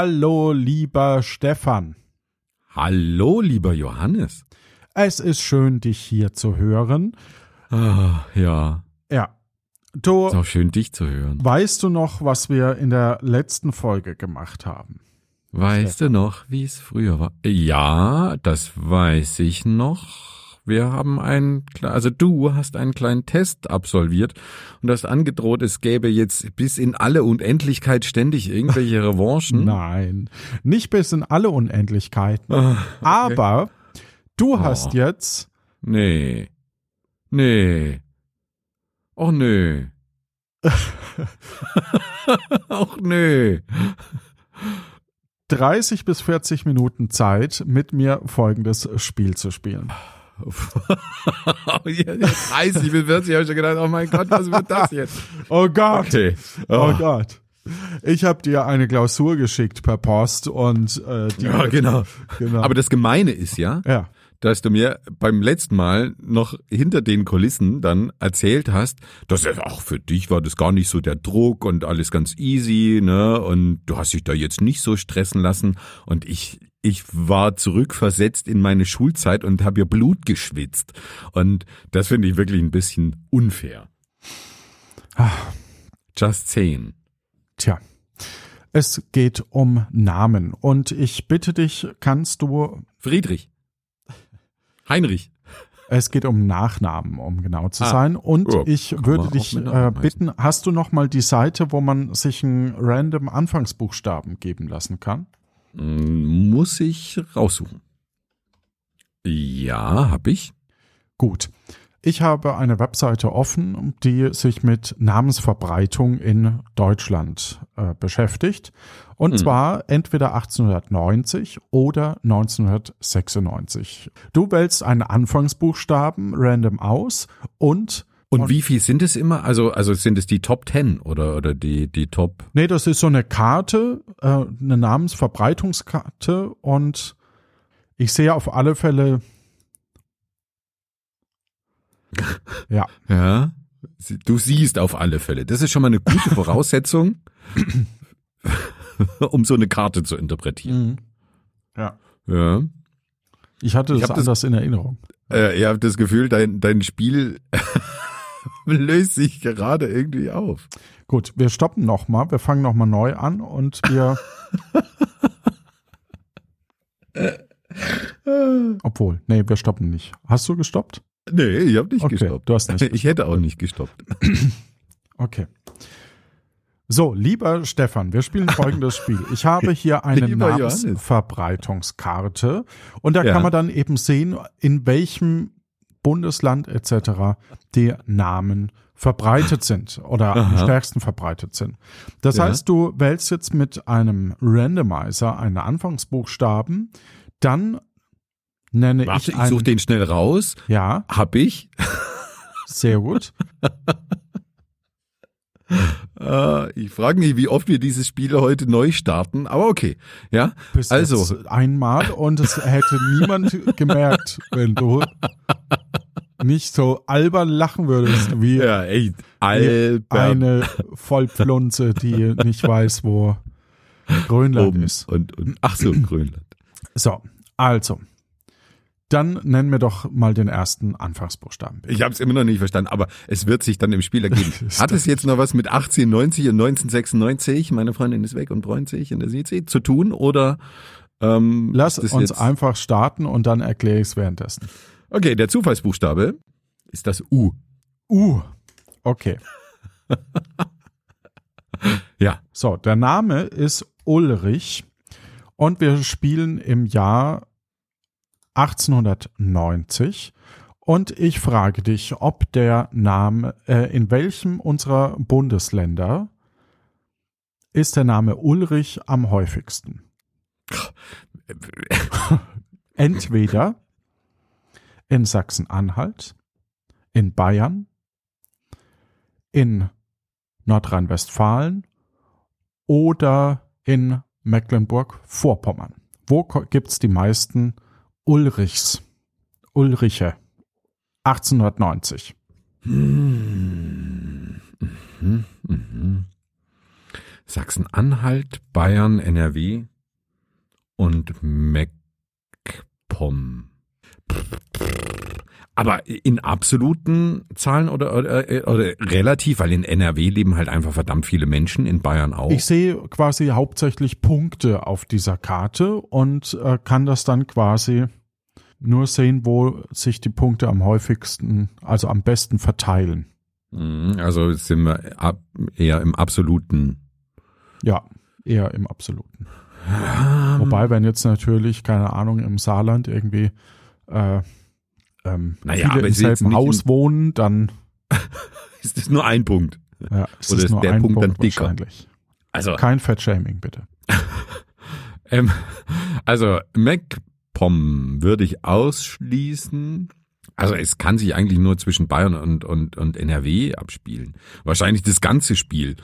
Hallo, lieber Stefan. Hallo, lieber Johannes. Es ist schön, dich hier zu hören. Ah, ja. Ja. Du, Ist auch schön, dich zu hören. weißt du noch, was wir in der letzten Folge gemacht haben? Weißt du noch, wie es früher war? Ja, das weiß ich noch. Wir haben einen, also du hast einen kleinen Test absolviert und hast angedroht, es gäbe jetzt bis in alle Unendlichkeit ständig irgendwelche Revanchen. Nein, nicht bis in alle Unendlichkeiten. Ah, Aber du Oh. hast jetzt, nee. Nee. Och nö. Och nö. 30 bis 40 Minuten Zeit, mit mir folgendes Spiel zu spielen. Ja, ja, 30 bis 40 habe ich schon gedacht, oh mein Gott, was wird das jetzt? Oh Gott. Okay. Oh Gott. Ich habe dir eine Klausur geschickt per Post und äh, die, Ja, genau. genau. Aber das Gemeine ist ja, ja. dass du mir beim letzten Mal noch hinter den Kulissen dann erzählt hast, dass es auch für dich war das gar nicht so der Druck und alles ganz easy, ne? Und du hast dich da jetzt nicht so stressen lassen. Und ich, ich war zurückversetzt in meine Schulzeit und habe ihr Blut geschwitzt. Und das finde ich wirklich ein bisschen unfair. Just saying. Tja. Es geht um Namen und ich bitte dich, kannst du Friedrich. Heinrich. es geht um Nachnamen, um genau zu Ah. sein. Und Ja, ich würde dich äh, bitten, hast du noch mal die Seite, wo man sich einen random Anfangsbuchstaben geben lassen kann? Muss ich raussuchen. Ja, hab ich. Gut. Ich habe eine Webseite offen, die sich mit Namensverbreitung in Deutschland äh, beschäftigt. Und Hm. zwar entweder 1890 oder 1996. Du wählst einen Anfangsbuchstaben random aus und Und, Und- wie viel sind es immer? Also, also sind es die Top Ten oder, oder die, die Top? Nee, das ist so eine Karte, äh, eine Namensverbreitungskarte und ich sehe auf alle Fälle. Ja, Ja. Du siehst auf alle Fälle. Das ist schon mal eine gute Voraussetzung, um so eine Karte zu interpretieren. ja. Ja. Ich hatte Ich das das- anders in Erinnerung. Äh, ihr habt das Gefühl, dein, dein Spiel löst sich gerade irgendwie auf. Gut, wir stoppen nochmal, wir fangen nochmal neu an und wir. Obwohl, nee, wir stoppen nicht. Hast du gestoppt? Nee, ich habe nicht Okay, gestoppt. du hast nicht Ich hätte auch nicht gestoppt. Okay. So, lieber Stefan, wir spielen folgendes Spiel. Ich habe hier eine Lieber. Namensverbreitungskarte und da Ja. kann man dann eben sehen, in welchem Bundesland etc. die Namen verbreitet sind oder am Aha. stärksten verbreitet sind. Das Ja. heißt, du wählst jetzt mit einem Randomizer einen Anfangsbuchstaben, dann nenne Warte, ich ich einen, suche den schnell raus. ja, Hab ich. sehr gut. Äh, ich frage mich, wie oft wir dieses Spiel heute neu starten, aber okay. Ja, Bis also, einmal und es hätte niemand gemerkt, wenn du nicht so albern lachen würdest wie ja, ey, wie Albert eine Vollpflunze, die nicht weiß, wo Grönland um, ist. und, und, ach so, Grönland. So, also, dann nennen wir doch mal den ersten Anfangsbuchstaben. Ich habe es immer noch nicht verstanden, aber es wird sich dann im Spiel ergeben. Hat es jetzt noch was mit 1890 und 1996, meine Freundin ist weg und bräunt sich und da sieht sie, zu tun oder ähm, Lass uns einfach starten und dann erkläre ich es währenddessen. Okay, der Zufallsbuchstabe ist das U. Uh, okay. Ja. So, der Name ist Ulrich und wir spielen im Jahr 1890 und ich frage dich, ob der Name, äh, in welchem unserer Bundesländer ist der Name Ulrich am häufigsten? Entweder in Sachsen-Anhalt, in Bayern, in Nordrhein-Westfalen oder in Mecklenburg-Vorpommern. Wo ko- gibt's die meisten Ulrichs? Ulriche. 1890. Hm. Mhm. Mhm. Sachsen-Anhalt, Bayern, NRW und MacPom. Aber in absoluten Zahlen oder, oder, oder relativ, weil in NRW leben halt einfach verdammt viele Menschen, in Bayern auch. Ich sehe quasi hauptsächlich Punkte auf dieser Karte und äh, kann das dann quasi nur sehen, wo sich die Punkte am häufigsten, also am besten verteilen. Mhm, Also sind wir ab, eher im absoluten. Ja, eher im Absoluten. Wobei, wenn jetzt natürlich, keine Ahnung, im Saarland irgendwie äh, ähm, Naja, viele aber jetzt selben Haus wohnen, dann Ist das nur ein Punkt? ja, ist Oder ist nur der ein Punkt Punkt, dann dicker? wahrscheinlich. Also, Kein Fettshaming, bitte. ähm, also MacPom würde ich ausschließen. Also es kann sich eigentlich nur zwischen Bayern und, und, und NRW abspielen. Wahrscheinlich das ganze Spiel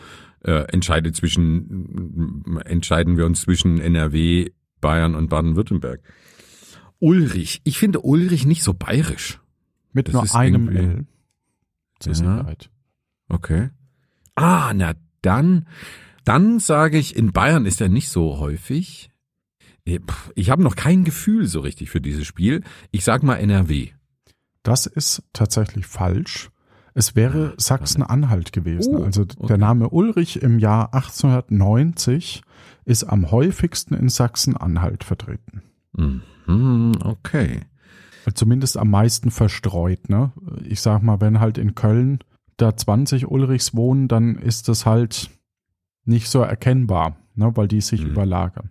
äh, entscheidet zwischen, entscheiden wir uns zwischen NRW, Bayern und Baden-Württemberg. Ulrich. Ich finde Ulrich nicht so bayerisch. Mit Das nur einem L. Zur Ja. Sicherheit. Okay. Ah, na dann, dann sage ich, in Bayern ist er nicht so häufig. Pff, Ich habe noch kein Gefühl so richtig für dieses Spiel. Ich sag mal NRW. Das ist tatsächlich falsch. Es wäre Sachsen-Anhalt gewesen. Oh, also okay. der Name Ulrich im Jahr 1890 ist am häufigsten in Sachsen-Anhalt vertreten. Mhm, okay. Zumindest am meisten verstreut. Ne? Ich sag mal, wenn halt in Köln da 20 Ulrichs wohnen, dann ist das halt nicht so erkennbar, ne? weil die sich Mhm. überlagern.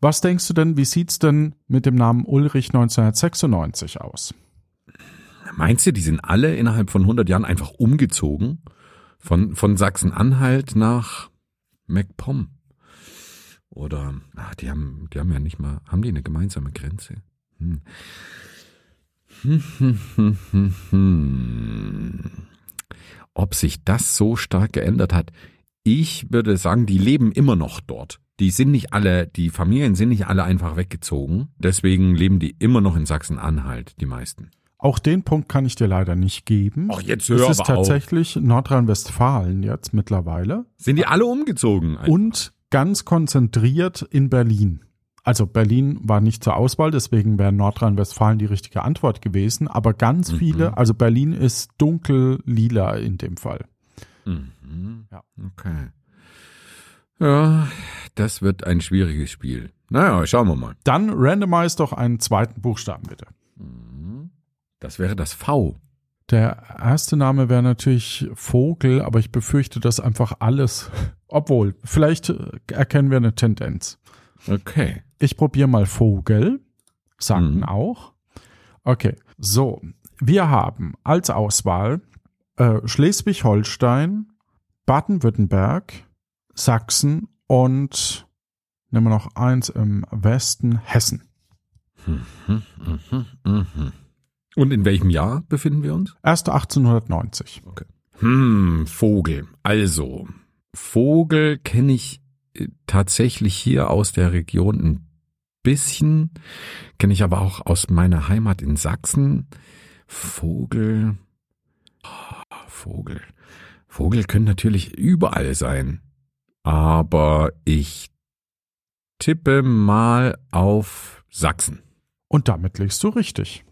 Was denkst du denn, wie sieht's denn mit dem Namen Ulrich 1996 aus? Meinst du, die sind alle innerhalb von 100 Jahren einfach umgezogen? Von, von Sachsen-Anhalt nach MacPom? Oder, ach, die haben, die haben ja nicht mal, haben die eine gemeinsame Grenze? Hm. Hm, hm. Ob sich das so stark geändert hat? Ich würde sagen, die leben immer noch dort. Die sind nicht alle, die Familien sind nicht alle einfach weggezogen. Deswegen leben die immer noch in Sachsen-Anhalt, die meisten. Auch den Punkt kann ich dir leider nicht geben. Ach, jetzt es hör ist aber auf. tatsächlich Nordrhein-Westfalen jetzt mittlerweile Sind die alle umgezogen? und ganz konzentriert in Berlin. Also Berlin war nicht zur Auswahl, deswegen wäre Nordrhein-Westfalen die richtige Antwort gewesen. Aber ganz Mhm. viele, also Berlin ist dunkel lila in dem Fall. Mhm. Ja. Okay. Ja, das wird ein schwieriges Spiel. Naja, schauen wir mal. Dann randomize doch einen zweiten Buchstaben bitte. Das wäre das V. Der erste Name wäre natürlich Vogel, aber ich befürchte, dass einfach alles, obwohl, vielleicht äh, erkennen wir eine Tendenz. Okay. Ich probiere mal Vogel. Sagten Mhm. auch. Okay, so. Wir haben als Auswahl äh, Schleswig-Holstein, Baden-Württemberg, Sachsen und nehmen wir noch eins im Westen, Hessen. Und in welchem Jahr befinden wir uns? Erst 1890. Hm, Vogel. Also, Vogel kenne ich äh, tatsächlich hier aus der Region ein bisschen, kenne ich aber auch aus meiner Heimat in Sachsen. Vogel. Ah, Vogel. Vogel können natürlich überall sein. Aber ich tippe mal auf Sachsen. Und damit liegst du richtig.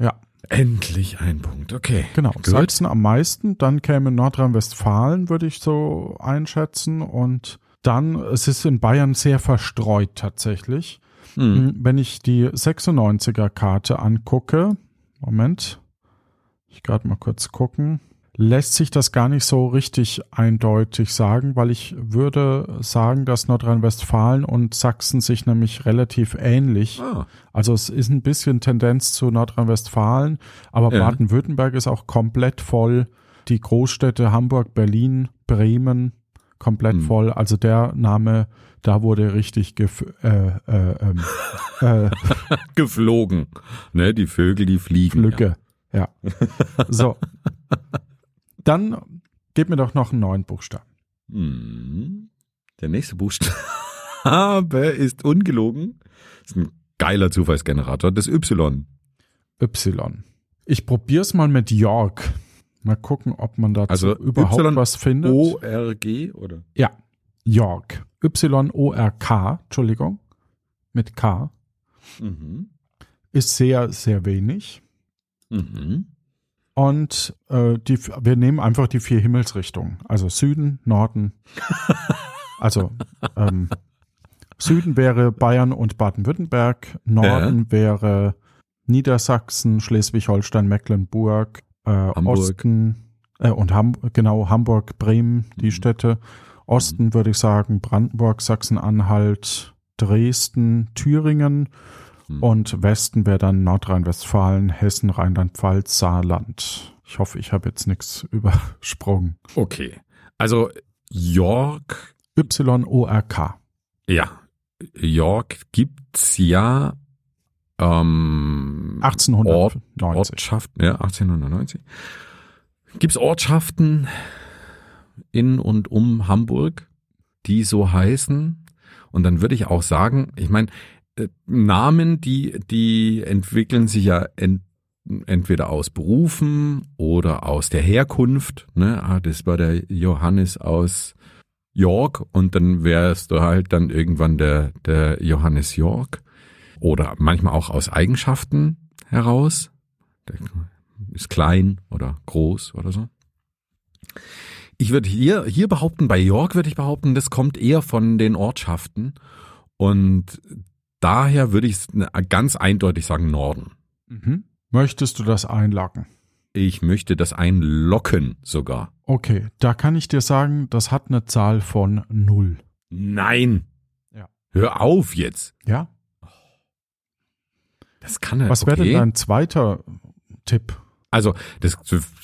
Ja, Endlich ein Punkt. Okay. genau. Gut. Sachsen am meisten, dann käme Nordrhein-Westfalen, würde ich so einschätzen. Und dann, es ist in Bayern sehr verstreut tatsächlich. Hm. Wenn ich die 96er Karte angucke, Moment, ich gerade mal kurz gucken, lässt sich das gar nicht so richtig eindeutig sagen, weil ich würde sagen, dass Nordrhein-Westfalen und Sachsen sich nämlich relativ ähnlich, Ah, also es ist ein bisschen Tendenz zu Nordrhein-Westfalen, aber Ja. Baden-Württemberg ist auch komplett voll, die Großstädte Hamburg, Berlin, Bremen komplett Hm. voll, also der Name, da wurde richtig gef äh, äh, ähm, äh, geflogen. Ne, die Vögel, die fliegen. Flücke. Ja. So. Dann gib mir doch noch einen neuen Buchstaben. Hm. Der nächste Buchstabe ist ungelogen. Das ist ein geiler Zufallsgenerator. Das Y. Y. Ich probier's mal mit York. Mal gucken, ob man dazu Also überhaupt Y, was findet. O-R-G oder? Ja. York. Y-O-R-K, Entschuldigung, mit K, Mhm. ist sehr, sehr wenig. Mhm. Und äh, die, wir nehmen einfach die vier Himmelsrichtungen. Also Süden, Norden. also ähm, Süden wäre Bayern und Baden-Württemberg, Norden wäre Niedersachsen, Schleswig-Holstein, Mecklenburg, äh, Hamburg. Osten äh, und Ham genau Hamburg, Bremen, die Mhm. Städte. Osten würde ich sagen Brandenburg, Sachsen-Anhalt, Dresden, Thüringen Mhm. und Westen wäre dann Nordrhein-Westfalen, Hessen, Rheinland-Pfalz, Saarland. Ich hoffe, ich habe jetzt nichts übersprungen. Okay. Also York, Y-O-R-K. ja. York gibt's ja ähm, 1890. Ortschaften, ja, 1890. Gibt's Ortschaften in und um Hamburg, die so heißen? Und dann würde ich auch sagen, ich meine, Namen, die, die entwickeln sich ja ent, entweder aus Berufen oder aus der Herkunft. Ne? Ah, das war der Johannes aus York und dann wärst du halt dann irgendwann der, der Johannes York. Oder manchmal auch aus Eigenschaften heraus. Der ist klein oder groß oder so. Ich würde hier, hier behaupten, bei York würde ich behaupten, das kommt eher von den Ortschaften. Und daher würde ich ganz eindeutig sagen Norden. Mhm. Möchtest du das einloggen? Ich möchte das einlocken sogar. Okay, da kann ich dir sagen, das hat eine Zahl von null. Nein. Ja. Hör auf jetzt. Ja? Das kann er. Was wäre okay. denn dein zweiter Tipp? Also das,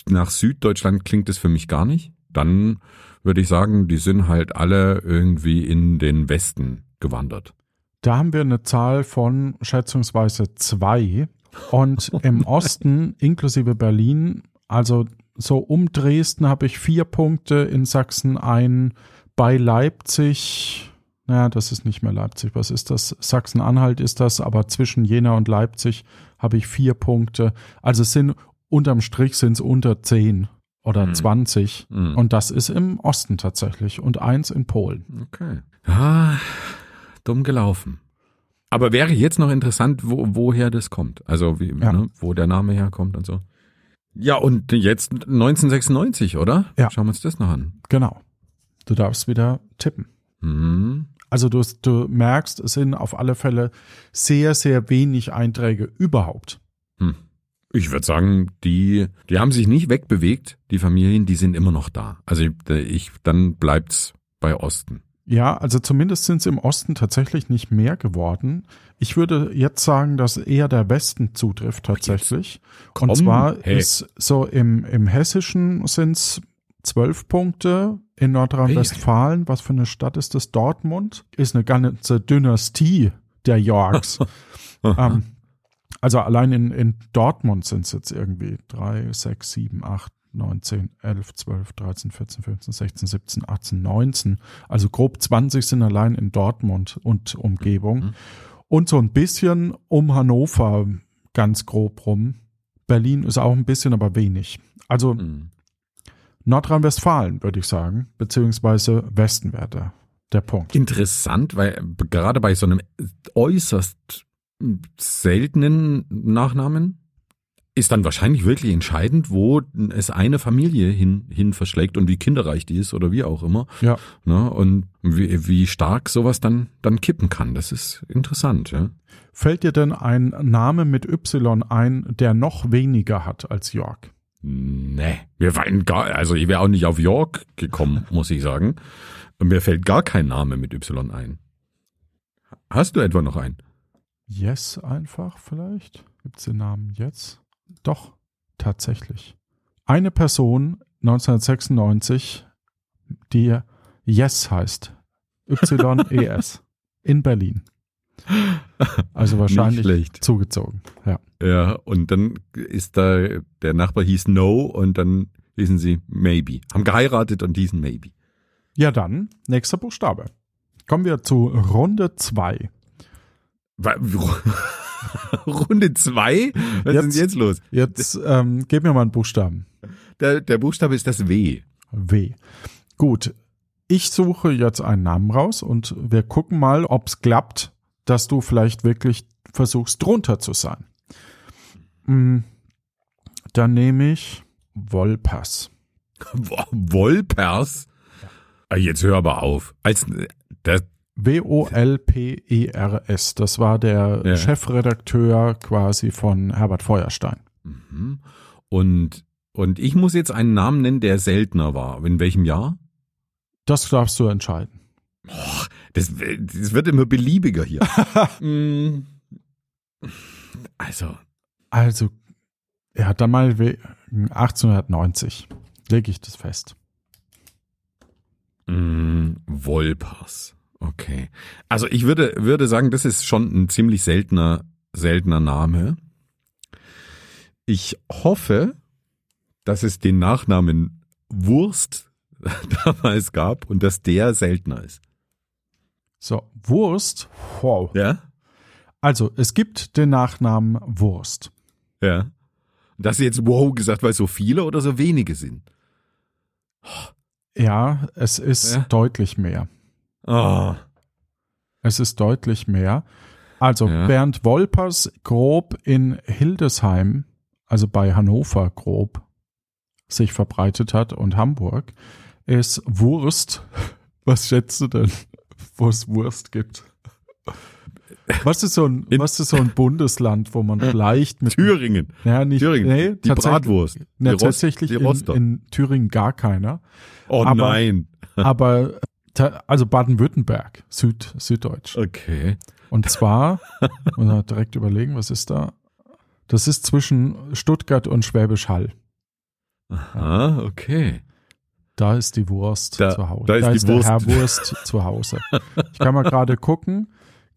nach Süddeutschland klingt es für mich gar nicht. Dann würde ich sagen, die sind halt alle irgendwie in den Westen gewandert. Da haben wir eine Zahl von schätzungsweise zwei. Und im Osten, inklusive Berlin, also so um Dresden habe ich vier Punkte, in Sachsen ein, bei Leipzig, naja, das ist nicht mehr Leipzig, was ist das? Sachsen-Anhalt ist das, aber zwischen Jena und Leipzig habe ich vier Punkte. Also es sind unterm Strich sind es unter zehn oder Hm. 20. Hm. Und das ist im Osten tatsächlich und eins in Polen. Okay. Ah, dumm gelaufen. Aber wäre jetzt noch interessant, wo, woher das kommt. Also wie, Ja. ne, wo der Name herkommt und so. Ja, und jetzt 1996, oder? Ja. Schauen wir uns das noch an. Genau. Du darfst wieder tippen. Hm. Also du, du merkst, es sind auf alle Fälle sehr, sehr wenig Einträge überhaupt. Hm. Ich würde sagen, die, die haben sich nicht wegbewegt, die Familien, die sind immer noch da. Also ich, ich dann bleibt's bei Osten. Ja, also zumindest sind es im Osten tatsächlich nicht mehr geworden. Ich würde jetzt sagen, dass eher der Westen zutrifft tatsächlich. komm, Und zwar hey. ist so im, im Hessischen sind es zwölf Punkte, in Nordrhein-Westfalen, was für eine Stadt ist das? Dortmund, ist eine ganze Dynastie der Yorks. ähm, also allein in, in Dortmund sind es jetzt irgendwie drei, sechs, sieben, acht, 9, 10, 11, 12, 13, 14, 15, 16, 17, 18, 19. Also grob 20 sind allein in Dortmund und Umgebung. Mhm. Und so ein bisschen um Hannover ganz grob rum. Berlin ist auch ein bisschen, aber wenig. Also Hm. Nordrhein-Westfalen, würde ich sagen, beziehungsweise Westen wäre der, der Punkt. Interessant, weil gerade bei so einem äußerst seltenen Nachnamen ist dann wahrscheinlich wirklich entscheidend, wo es eine Familie hin, hin verschlägt und wie kinderreich die ist oder wie auch immer. Ja. Ne? Und wie, wie stark sowas dann, dann kippen kann. Das ist interessant. Ja? Fällt dir denn ein Name mit Y ein, der noch weniger hat als York? Nee, wir waren gar, also ich wäre auch nicht auf York gekommen, muss ich sagen. Und mir fällt gar kein Name mit Y ein. Hast du etwa noch einen? Yes einfach vielleicht? Gibt es den Namen jetzt? Doch, tatsächlich. Eine Person 1996, die Yes heißt. Y-E-S. in Berlin. Also wahrscheinlich zugezogen. Ja. Ja, und dann ist da, der Nachbar hieß No und dann hießen sie Maybe. Haben geheiratet und hießen Maybe. ja, dann nächster Buchstabe. Kommen wir zu Runde 2. Runde zwei? Was Jetzt- ist denn jetzt los? Jetzt ähm, gib mir mal einen Buchstaben. Der, der Buchstabe ist das W. W. Gut. ich suche jetzt einen Namen raus und wir gucken mal, ob es klappt, dass du vielleicht wirklich versuchst, drunter zu sein. Mm, Dann nehme ich Wolpers. Wolpers? Ah, Jetzt hör aber auf. Als, das, W-O-L-P-E-R-S. Das war der Ja. Chefredakteur quasi von Herbert Feuerstein. Mhm. und, und ich muss jetzt einen Namen nennen, der seltener war. In welchem Jahr? Das darfst du entscheiden. Das, das wird immer beliebiger hier. Mm. also, Also, er hat dann mal we- 1890. Lege ich das fest. mm, Wolpers. Okay. Also ich würde, würde sagen, das ist schon ein ziemlich seltener, seltener Name. Ich hoffe, dass es den Nachnamen Wurst damals gab und dass der seltener ist. So, Wurst. Wow. Ja? Also, es gibt den Nachnamen Wurst. Ja. Dass sie jetzt wow gesagt, weil so viele oder so wenige sind. Ja, es ist Ja. deutlich mehr. Ah. Es ist deutlich mehr. Also, Ja. während Wolpers grob in Hildesheim, also bei Hannover grob, sich verbreitet hat und Hamburg, ist Wurst. Was schätzt du denn, wo es Wurst gibt? Was ist so ein, In- was ist so ein Bundesland, wo man vielleicht mit Thüringen. ja, nicht, Thüringen. Nee, die tatsächlich- Bratwurst. Ne, die Rost- tatsächlich die in, in Thüringen gar keiner. oh aber- nein. Aber also Baden-Württemberg, Süd, Süddeutsch. Okay. Und zwar, muss man direkt überlegen, was ist da? Das ist zwischen Stuttgart und Schwäbisch Hall. Ah, okay. Da ist die Wurst Da- zu Hause. da ist die der Wurst. Herr Wurst zu Hause. Ich kann mal gerade gucken.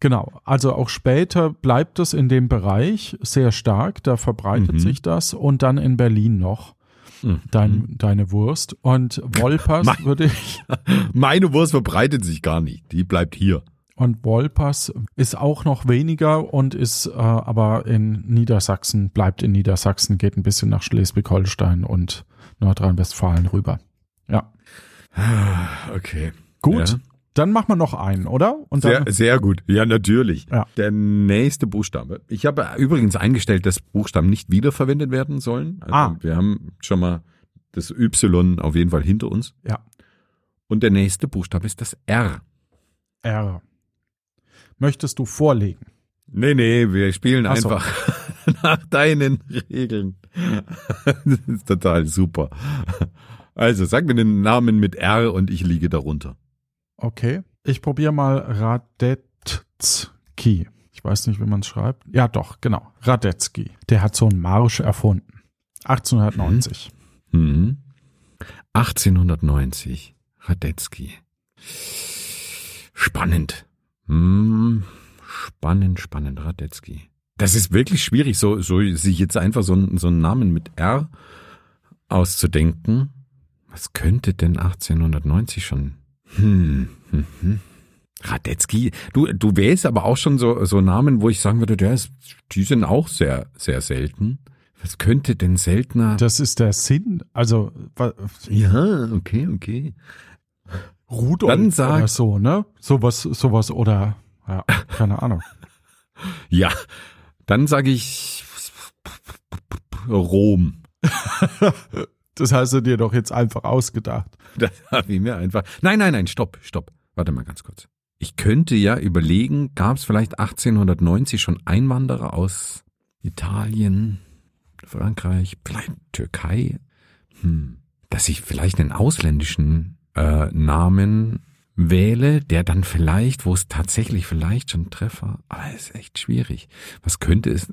Genau, also auch später bleibt es in dem Bereich sehr stark, da verbreitet Mhm. sich das und dann in Berlin noch Mhm. dein, deine Wurst. Und Wolpers Mein- würde ich, Meine Wurst verbreitet sich gar nicht. Die bleibt hier. und Wolpers ist auch noch weniger und ist äh, aber in Niedersachsen, bleibt in Niedersachsen, geht ein bisschen nach Schleswig-Holstein und Nordrhein-Westfalen rüber. Ja, Okay. gut. Ja. Dann machen wir noch einen, oder? Und Sehr, sehr gut. Ja, natürlich. Ja. Der nächste Buchstabe. Ich habe übrigens eingestellt, dass Buchstaben nicht wiederverwendet werden sollen. Also Ah. Wir haben schon mal das Y auf jeden Fall hinter uns. Ja. Und der nächste Buchstabe ist das R. R. Möchtest du vorlegen? Nee, nee, wir spielen Ach so. einfach nach deinen Regeln. Das ist total super. Also, sag mir den Namen mit R und ich liege darunter. Okay. Ich probiere mal Radetzky. Ich weiß nicht, wie man es schreibt. Ja, doch, genau. Radetzky. Der hat so einen Marsch erfunden. 1890. Mhm. 1890. Radetzky. Spannend. Hm, spannend, spannend, Radetzky. Das ist wirklich schwierig, so, so sich jetzt einfach so, so einen Namen mit R auszudenken. Was könnte denn 1890 schon? Hm, hm, hm. Radetzky, du, du wählst aber auch schon so, so Namen, wo ich sagen würde, der ist, die sind auch sehr, sehr selten. Was könnte denn seltener? Das ist der Sinn. Also Ja, okay, okay. Rudolf Dann sag- oder so, ne? Sowas, sowas oder ja, keine Ahnung. Ja, dann sage ich Rom. Das hast du dir doch jetzt einfach ausgedacht. Das habe ich mir einfach. Nein, nein, nein, stopp, stopp. Warte mal ganz kurz. Ich könnte ja überlegen, gab es vielleicht 1890 schon Einwanderer aus Italien, Frankreich, vielleicht Türkei? Hm. Dass ich vielleicht einen ausländischen äh, Namen wähle, der dann vielleicht, wo es tatsächlich vielleicht schon Treffer, aber ist echt schwierig. Was könnte es,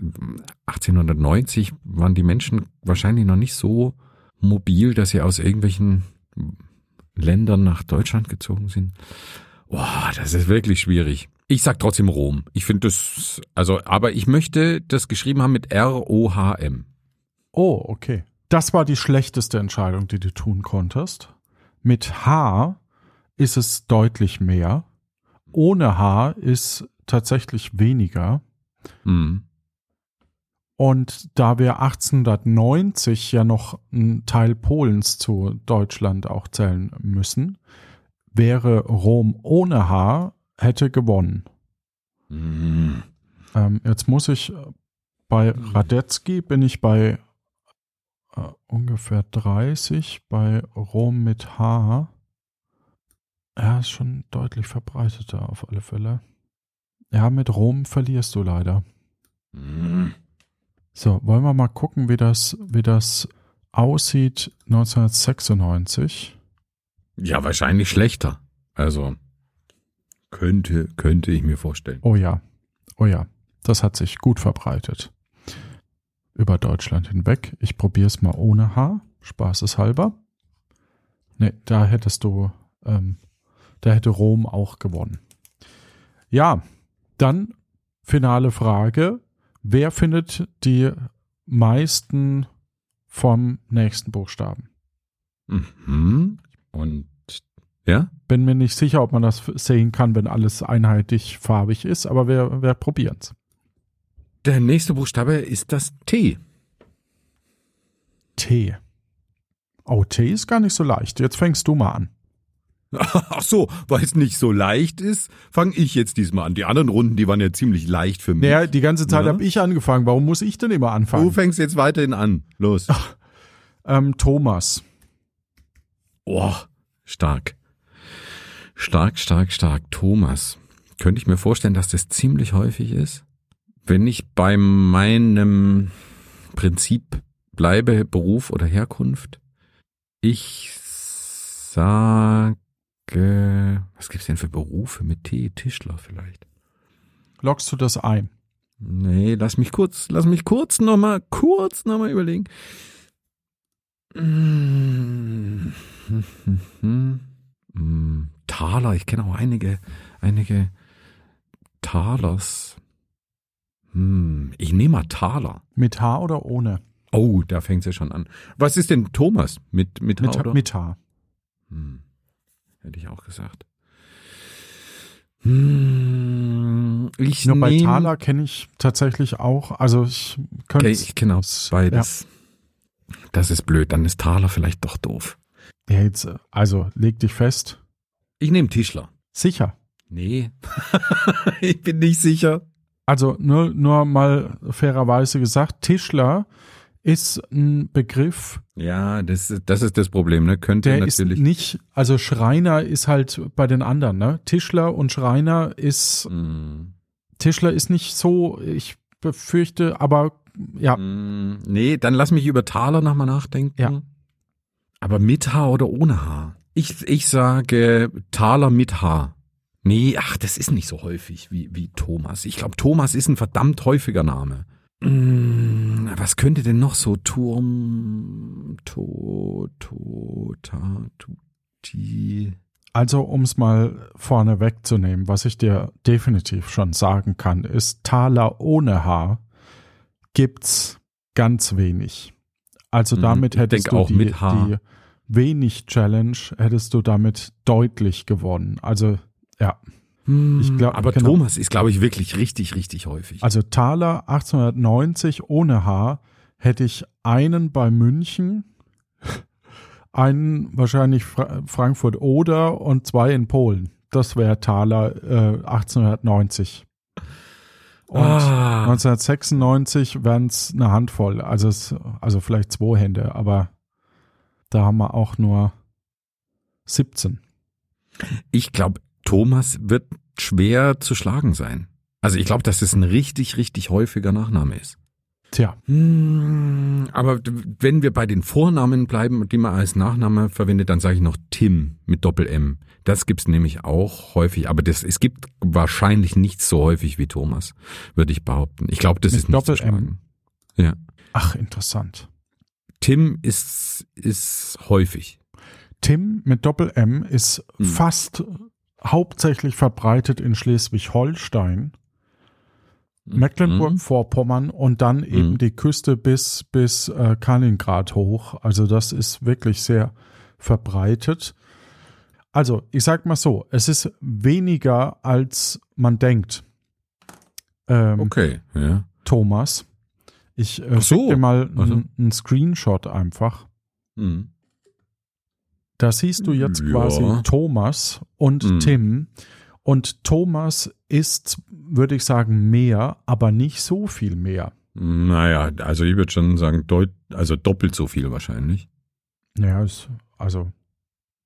1890 waren die Menschen wahrscheinlich noch nicht so mobil, dass sie aus irgendwelchen Ländern nach Deutschland gezogen sind. Boah, das ist wirklich schwierig. Ich sag trotzdem Rom. Ich finde das, also, aber ich möchte das geschrieben haben mit R-O-H-M. Oh, okay. Das war die schlechteste Entscheidung, die du tun konntest. Mit H ist es deutlich mehr. Ohne H ist tatsächlich weniger. Hm. Und da wir 1890 ja noch einen Teil Polens zu Deutschland auch zählen müssen, wäre Rom ohne H, hätte gewonnen. Hm. Ähm, jetzt muss ich äh, bei Radetzky bin ich bei äh, ungefähr 30, bei Rom mit H. Er ist schon deutlich verbreiteter auf alle Fälle. Ja, mit Rom verlierst du leider. Hm. So, wollen wir mal gucken, wie das, wie das aussieht 1996. Ja, wahrscheinlich schlechter. Also könnte, könnte ich mir vorstellen. Oh ja, oh ja, das hat sich gut verbreitet. Über Deutschland hinweg. Ich probiere es mal ohne H, spaßeshalber. Ne, da hättest du, ähm, da hätte Rom auch gewonnen. Ja, dann finale Frage. Wer findet die meisten vom nächsten Buchstaben? Mhm. Und ja? Bin mir nicht sicher, ob man das sehen kann, wenn alles einheitlich farbig ist, aber wir, wir probieren's. Der nächste Buchstabe ist das T. T. Oh, T ist gar nicht so leicht. Jetzt fängst du mal an. Ach so, weil es nicht so leicht ist, fange ich jetzt diesmal an. Die anderen Runden, die waren ja ziemlich leicht für mich. Naja, die ganze Zeit Ja. habe ich angefangen. Warum muss ich denn immer du anfangen? fängst jetzt weiterhin an. Los. Ähm, Thomas. Oh, stark. Stark, stark, stark. Thomas. Könnte ich mir vorstellen, dass das ziemlich häufig ist? Wenn ich bei meinem Prinzip bleibe, Beruf oder Herkunft, ich sage, was gibt's denn für Berufe mit T? Tischler vielleicht? Lockst du das ein? Nee, lass mich kurz, lass mich kurz nochmal, kurz nochmal überlegen. Mm. Mm, Taler, ich kenne auch einige, einige Talers. Hm, ich nehme mal Taler. Mit H oder ohne? Oh, da fängt's ja schon an. Was ist denn Thomas? Mit, mit, H Mit, oder? mit H. Hm, hätte ich auch gesagt. Hm, ich Nur bei Thaler kenne ich tatsächlich auch. Also ich könnte ich kenne auch beides. Das ist blöd, dann ist Thaler vielleicht doch doof. Ja, jetzt, äh, also leg dich fest. Ich nehme Tischler. Sicher. Nee. ich bin nicht sicher. Also nur, nur mal fairerweise gesagt, Tischler ist ein Begriff, Ja, das, ist- das ist das Problem, ne? Könnte der ist natürlich. nicht, also Schreiner ist halt bei den anderen, ne? Tischler und Schreiner ist, Hm, Tischler ist nicht so, ich befürchte, aber ja, hm, nee, dann lass mich über Thaler nochmal nachdenken. Ja. Aber mit H oder ohne H? Ich, ich sage Thaler mit H. Nee, ach, das ist nicht so häufig wie, wie Thomas. Ich glaube, Thomas ist ein verdammt häufiger Name. Mm, was könnte denn noch so Turm, To, To, Ta, Tu, Ti. Also, um es mal vorne wegzunehmen, was ich dir definitiv schon sagen kann, ist Taler ohne H gibt's ganz wenig. Also Mhm, damit ich hättest du auch die, mit H. die wenig Challenge, hättest du damit deutlich gewonnen. Also ja, Ich glaub- aber genau. Thomas ist, glaube ich, wirklich richtig, richtig häufig. also Thaler 1890 ohne H hätte ich einen bei München, einen wahrscheinlich Fra Frankfurt oder und zwei in Polen. Das wäre Thaler äh, 1890. Und Ah. 1996 wären es eine Handvoll, also es, also vielleicht zwei Hände, aber da haben wir auch nur 17. Ich glaube, Thomas wird schwer zu schlagen sein. Also ich glaube, dass es ein richtig, richtig häufiger Nachname ist. Tja, Hm, aber wenn wir bei den Vornamen bleiben, die man als Nachname verwendet, dann sage ich noch Tim mit Doppel-M. Das gibt's nämlich auch häufig, aber das, es gibt wahrscheinlich nicht so häufig wie Thomas, würde ich behaupten. Ich glaube, das Mit ist nicht Doppel-M. Ja. ach interessant. Tim ist, ist häufig. Tim mit Doppel-M ist Hm. fast hauptsächlich verbreitet in Schleswig-Holstein, Mhm. Mecklenburg-Vorpommern und dann eben Mhm. die Küste bis, bis äh, Kaliningrad hoch. Also das ist wirklich sehr verbreitet. Also ich sag mal so, es ist weniger als man denkt. Ähm, Okay, ja. Thomas. Ich äh, so. schick dir mal Also. einen Screenshot einfach. Mhm. Da siehst du jetzt Ja. quasi Thomas und Mhm. Tim. Und Thomas ist, würde ich sagen, mehr, aber nicht so viel mehr. Naja, also ich würde schon sagen, deut also doppelt so viel wahrscheinlich. Ja, ist, also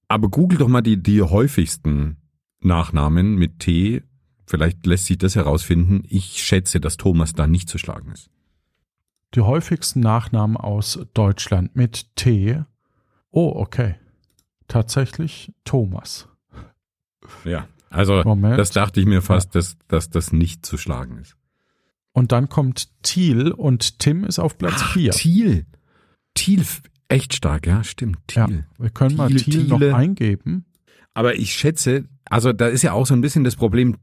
Aber google doch mal die, die häufigsten Nachnamen mit T. Vielleicht lässt sich das herausfinden. Ich schätze, dass Thomas da nicht zu schlagen ist. die häufigsten Nachnamen aus Deutschland mit T. Oh, okay. Tatsächlich Thomas. Ja. Also, Moment. das dachte ich mir fast, dass, dass das nicht zu schlagen ist. Und dann kommt Thiel und Tim ist auf Platz 4. Thiel. Thiel, echt stark, ja, stimmt. Ja, Thiel. wir können mal Thiel, Thiel noch Thiele. eingeben. Aber ich schätze, also da ist ja auch so ein bisschen das Problem,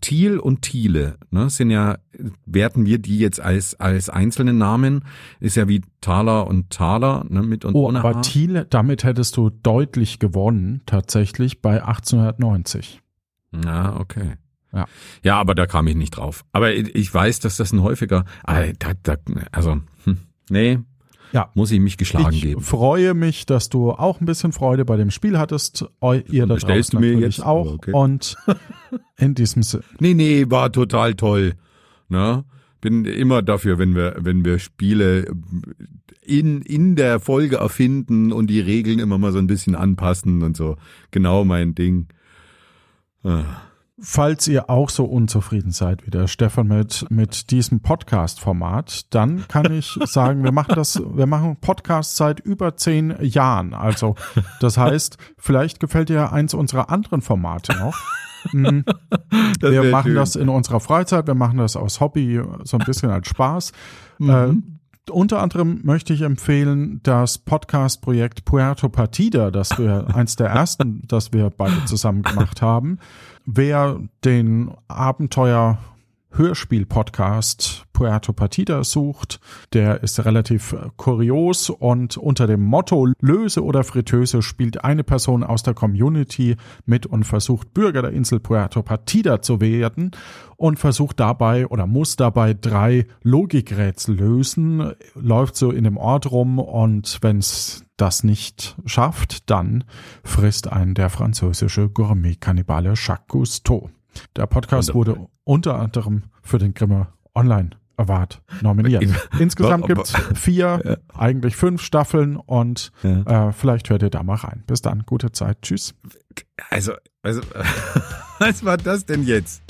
Thiel und Thiele, ne, sind ja, werten wir die jetzt als, als einzelne Namen, ist ja wie Thaler und Thaler, ne, mit und Oh, ohne aber H. Thiel, damit hättest du deutlich gewonnen, tatsächlich bei 1890. Ja, okay. Ja. Ja, aber da kam ich nicht drauf. Aber ich weiß, dass das ein häufiger, da, also, hm, nee, Ja. muss ich mich geschlagen Ich geben. freue mich, dass du auch ein bisschen Freude bei dem Spiel hattest. Ihr da Bestellst du mir jetzt? auch. Okay. Und in diesem Sinne. Nee, nee, war total toll. Ne? Bin immer dafür, wenn wir, wenn wir Spiele in, in der Folge erfinden und die Regeln immer mal so ein bisschen anpassen und so. Genau mein Ding. Ah. Falls ihr auch so unzufrieden seid wie der Stefan mit, mit diesem Podcast-Format, dann kann ich sagen, wir machen das, wir machen Podcast seit über zehn Jahren. Also, das heißt, vielleicht gefällt dir eins unserer anderen Formate noch. Das wir machen schön. das in unserer Freizeit, wir machen das aus Hobby, so ein bisschen als Spaß. Mhm. Äh, unter anderem möchte ich empfehlen das Podcast-Projekt Puerto Partida, das wir eins der ersten, das wir beide zusammen gemacht haben. Wer den Abenteuer Hörspiel-Podcast Puerto Partida sucht, der ist relativ äh, kurios und unter dem Motto Löse oder Fritteuse spielt eine Person aus der Community mit und versucht Bürger der Insel Puerto Partida zu werden und versucht dabei oder muss dabei drei Logikrätsel lösen, läuft so in dem Ort rum und wenn es das nicht schafft, dann frisst einen der französische Gourmet-Kannibale Jacques Cousteau. Der Podcast wurde unter anderem für den Grimme Online Award nominiert. Insgesamt Aber- gibt's vier, eigentlich fünf Staffeln und Ja. äh, vielleicht hört ihr da mal rein. Bis dann, gute Zeit, tschüss. Also, also, was war das denn jetzt?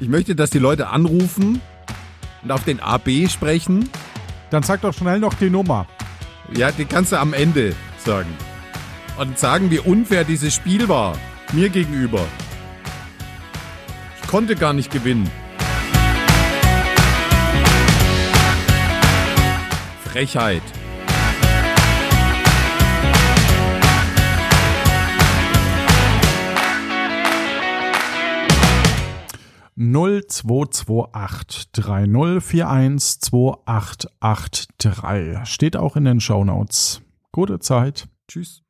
Ich möchte, dass die Leute anrufen und auf den AB sprechen. Dann sag doch schnell noch die Nummer. Ja, die kannst du am Ende sagen. Und sagen, wie unfair dieses Spiel war. Mir gegenüber. Ich konnte gar nicht gewinnen. Frechheit. null zwei zwei acht drei null vier eins zwei acht acht drei Steht auch in den Shownotes. Gute Zeit. Tschüss.